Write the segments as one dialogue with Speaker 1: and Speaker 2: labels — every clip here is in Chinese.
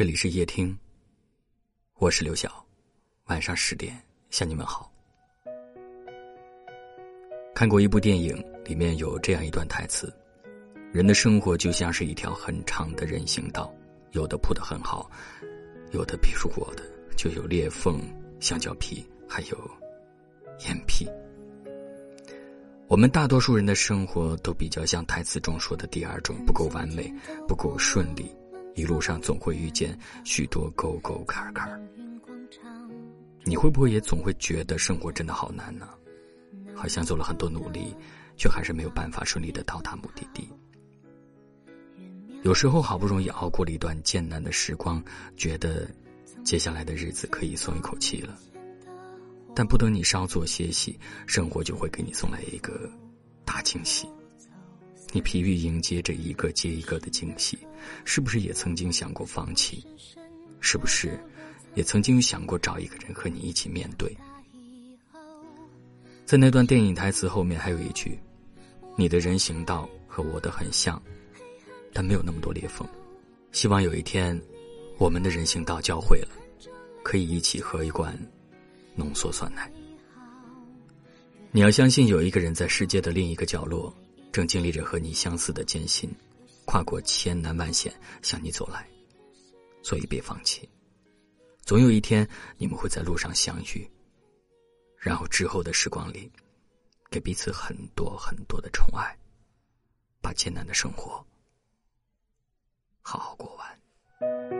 Speaker 1: 这里是夜听，我是刘晓，晚上十点向你们好。看过一部电影，里面有这样一段台词：人的生活就像是一条很长的人行道，有的铺得很好，有的比如我的就有裂缝、橡胶皮，还有眼皮。我们大多数人的生活都比较像台词中说的第二种，不够完美，不够顺利。一路上总会遇见许多沟沟坎坎，你会不会也总会觉得生活真的好难呢？好像做了很多努力，却还是没有办法顺利的到达目的地。有时候好不容易熬过了一段艰难的时光，觉得接下来的日子可以松一口气了，但不等你稍作歇息，生活就会给你送来一个大惊喜。你疲于迎接这一个接一个的惊喜，是不是也曾经想过放弃？是不是也曾经想过找一个人和你一起面对？在那段电影台词后面还有一句：“你的人行道和我的很像，但没有那么多裂缝。希望有一天，我们的人行道交汇了，可以一起喝一罐浓缩酸奶。你要相信，有一个人在世界的另一个角落。”正经历着和你相似的艰辛，跨过千难万险向你走来，所以别放弃。总有一天你们会在路上相遇，然后之后的时光里，给彼此很多很多的宠爱，把艰难的生活好好过完。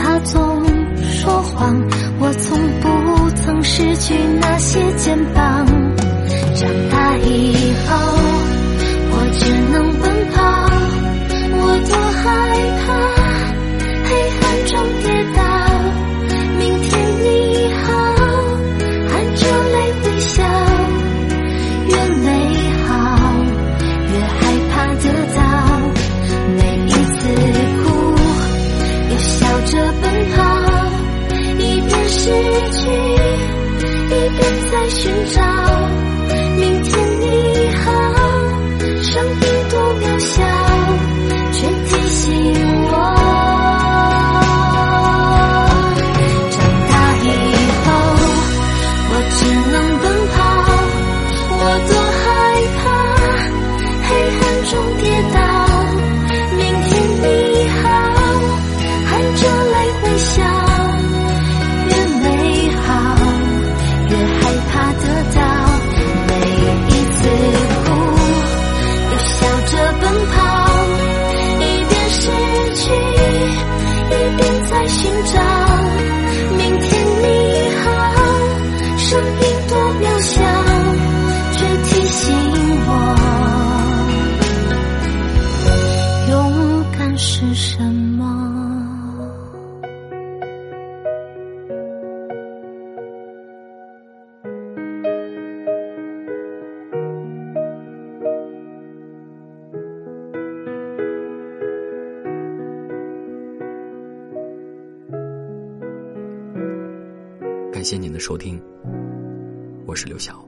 Speaker 2: 他总说谎，我从不曾失去那些肩膀。寻找。
Speaker 1: 感谢您的收听我是刘晓。